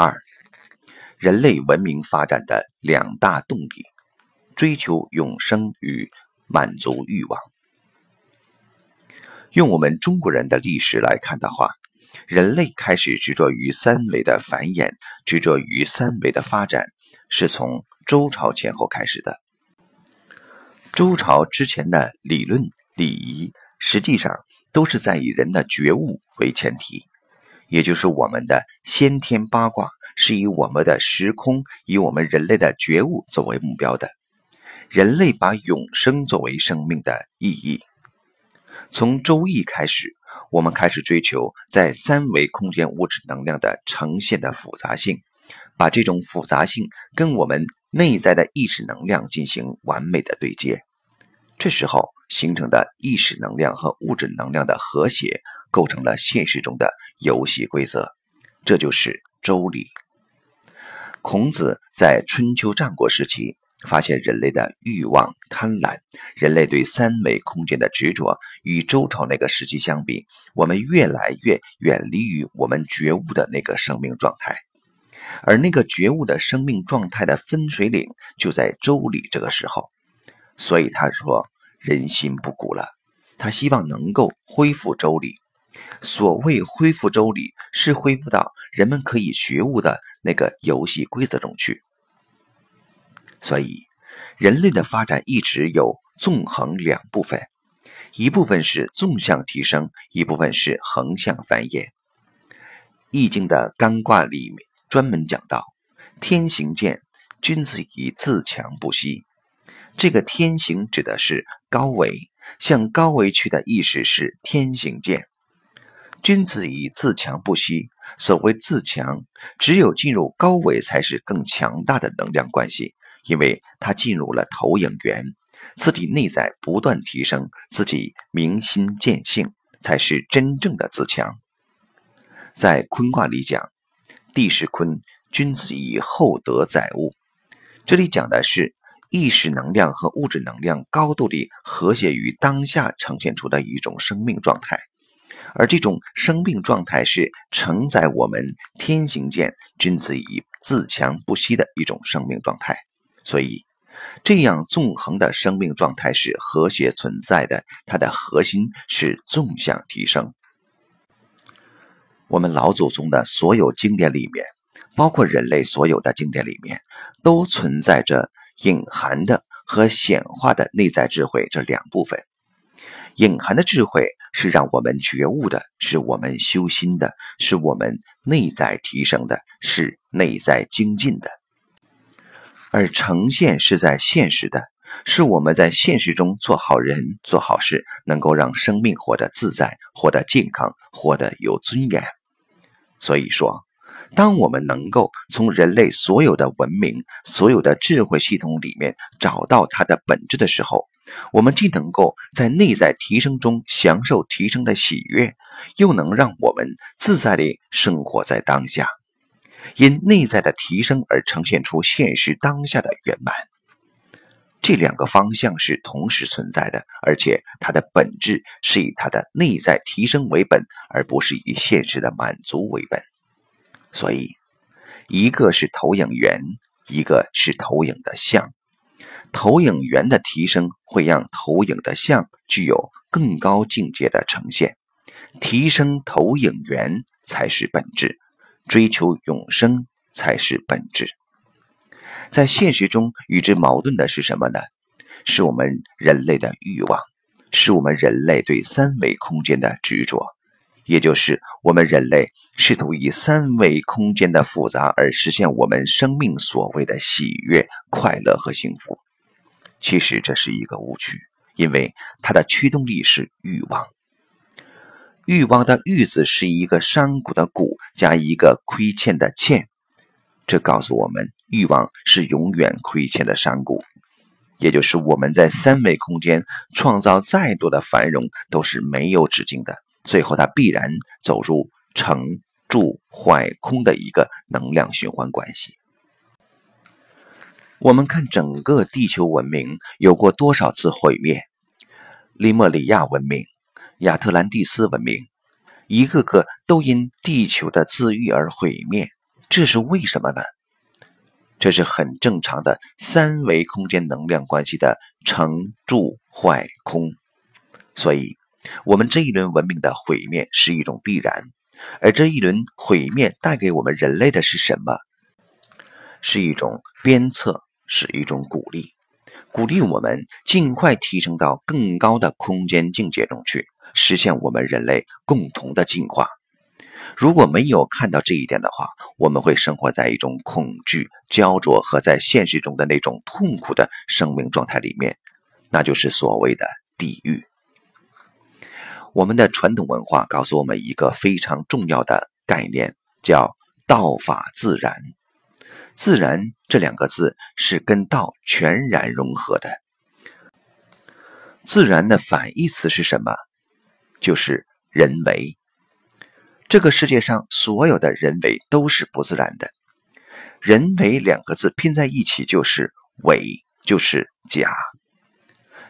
二、人类文明发展的两大动力：追求永生与满足欲望。用我们中国人的历史来看的话，人类开始执着于三维的繁衍，执着于三维的发展，是从周朝前后开始的。周朝之前的理论、礼仪，实际上都是在以人的觉悟为前提，也就是我们的先天八卦是以我们的时空、以我们人类的觉悟作为目标的。人类把永生作为生命的意义。从周易开始，我们开始追求在三维空间物质能量的呈现的复杂性，把这种复杂性跟我们内在的意识能量进行完美的对接。这时候形成的意识能量和物质能量的和谐，构成了现实中的游戏规则。这就是周礼。孔子在春秋战国时期。发现人类的欲望、贪婪，人类对三维空间的执着，与周朝那个时期相比，我们越来越远离于我们觉悟的那个生命状态，而那个觉悟的生命状态的分水岭就在周礼这个时候。所以他说：“人心不古了。”他希望能够恢复周礼。所谓恢复周礼，是恢复到人们可以觉悟的那个游戏规则中去。所以，人类的发展一直有纵横两部分，一部分是纵向提升，一部分是横向繁衍。《易经》的干卦里面专门讲到：“天行健，君子以自强不息。”这个“天行”指的是高维，向高维去的意识是“天行健”。君子以自强不息。所谓自强，只有进入高维，才是更强大的能量关系。因为他进入了投影源，自己内在不断提升，自己明心见性，才是真正的自强。在坤卦里讲，地势坤，君子以厚德载物。这里讲的是意识能量和物质能量高度地和谐于当下呈现出的一种生命状态，而这种生命状态是承载我们天行健，君子以自强不息的一种生命状态。所以，这样纵横的生命状态是和谐存在的，它的核心是纵向提升。我们老祖宗的所有经典里面，包括人类所有的经典里面，都存在着隐含的和显化的内在智慧这两部分。隐含的智慧是让我们觉悟的，是我们修心的，是我们内在提升的，是内在精进的。而呈现是在现实的，是我们在现实中做好人、做好事，能够让生命活得自在、活得健康、活得有尊严。所以说，当我们能够从人类所有的文明、所有的智慧系统里面找到它的本质的时候，我们既能够在内在提升中享受提升的喜悦，又能让我们自在地生活在当下。因内在的提升而呈现出现实当下的圆满，这两个方向是同时存在的，而且它的本质是以它的内在提升为本，而不是以现实的满足为本。所以，一个是投影源，一个是投影的像。投影源的提升会让投影的像具有更高境界的呈现，提升投影源才是本质。追求永生才是本质，在现实中与之矛盾的是什么呢？是我们人类的欲望，是我们人类对三维空间的执着，也就是我们人类试图以三维空间的复杂而实现我们生命所谓的喜悦、快乐和幸福。其实这是一个误区，因为它的驱动力是欲望。欲望的“欲”字是一个山谷的“谷”加一个亏欠的“欠”，这告诉我们，欲望是永远亏欠的山谷，也就是我们在三维空间创造再多的繁荣都是没有止境的，最后它必然走入成住坏空的一个能量循环关系。我们看整个地球文明有过多少次毁灭？利莫里亚文明。亚特兰蒂斯文明，一个个都因地球的自愈而毁灭。这是为什么呢？这是很正常的三维空间能量关系的成住坏空，所以，我们这一轮文明的毁灭是一种必然。而这一轮毁灭带给我们人类的是什么？是一种鞭策，是一种鼓励，鼓励我们尽快提升到更高的空间境界中去，实现我们人类共同的进化。如果没有看到这一点的话，我们会生活在一种恐惧、焦灼和在现实中的那种痛苦的生命状态里面，那就是所谓的地狱。我们的传统文化告诉我们一个非常重要的概念，叫“道法自然”。自然这两个字是跟道全然融合的。自然的反义词是什么？就是人为。这个世界上所有的人为都是不自然的，人为两个字拼在一起就是伪，就是假。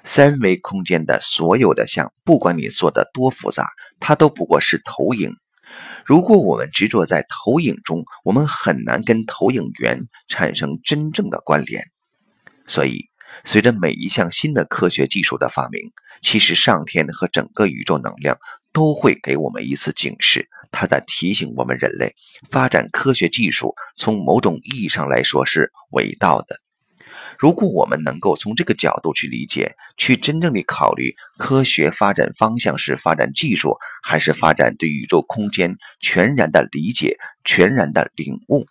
三维空间的所有的像，不管你做的多复杂，它都不过是投影。如果我们执着在投影中，我们很难跟投影源产生真正的关联。所以，随着每一项新的科学技术的发明，其实上天和整个宇宙能量都会给我们一次警示。它在提醒我们：人类发展科学技术，从某种意义上来说是伟大的。如果我们能够从这个角度去理解，去真正的考虑科学发展方向是发展技术，还是发展对宇宙空间全然的理解、全然的领悟，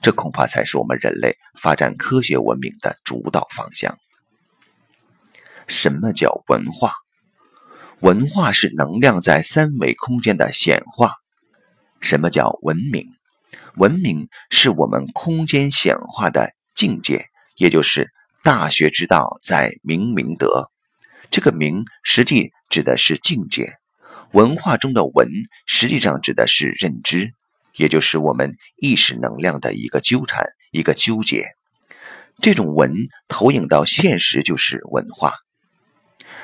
这恐怕才是我们人类发展科学文明的主导方向。什么叫文化？文化是能量在三维空间的显化。什么叫文明？文明是我们空间显化的境界，也就是大学之道在明明德。这个明实际指的是境界，文化中的文实际上指的是认知，也就是我们意识能量的一个纠缠、一个纠结。这种文投影到现实就是文化，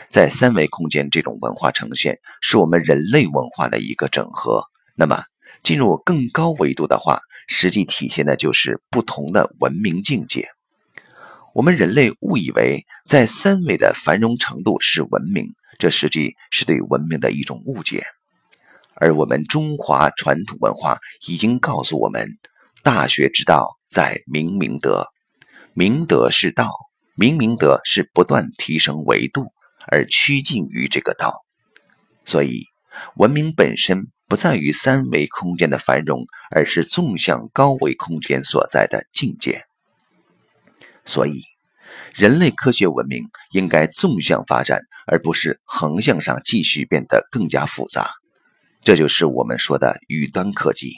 在三维空间，这种文化呈现是我们人类文化的一个整合。那么。进入更高维度的话，实际体现的就是不同的文明境界。我们人类误以为在三维的繁荣程度是文明，这实际是对文明的一种误解。而我们中华传统文化已经告诉我们：大学之道在明明德，明德是道，明明德是不断提升维度而趋近于这个道。所以，文明本身。不在于三维空间的繁荣，而是纵向高维空间所在的境界。所以，人类科学文明应该纵向发展，而不是横向上继续变得更加复杂。这就是我们说的宇端科技。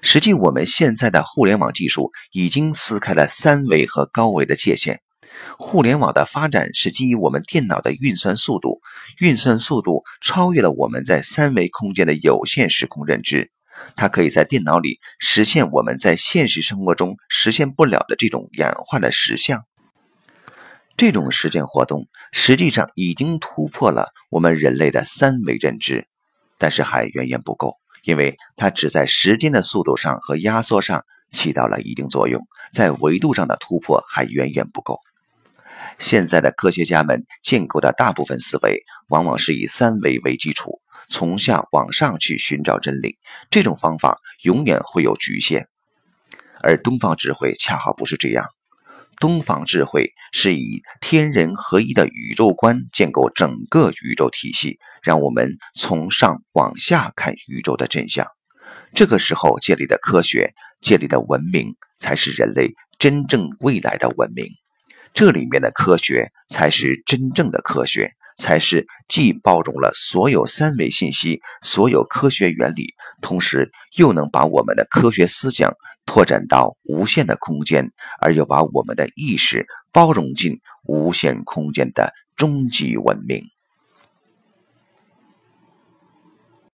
实际，我们现在的互联网技术已经撕开了三维和高维的界限。互联网的发展是基于我们电脑的运算速度，运算速度超越了我们在三维空间的有限时空认知，它可以在电脑里实现我们在现实生活中实现不了的这种演化的实像。这种实践活动实际上已经突破了我们人类的三维认知，但是还远远不够，因为它只在时间的速度上和压缩上起到了一定作用，在维度上的突破还远远不够。现在的科学家们建构的大部分思维，往往是以三维为基础，从下往上去寻找真理。这种方法永远会有局限，而东方智慧恰好不是这样。东方智慧是以天人合一的宇宙观建构整个宇宙体系，让我们从上往下看宇宙的真相。这个时候建立的科学、建立的文明，才是人类真正未来的文明。这里面的科学才是真正的科学，才是既包容了所有三维信息、所有科学原理，同时又能把我们的科学思想拓展到无限的空间，而又把我们的意识包容进无限空间的终极文明。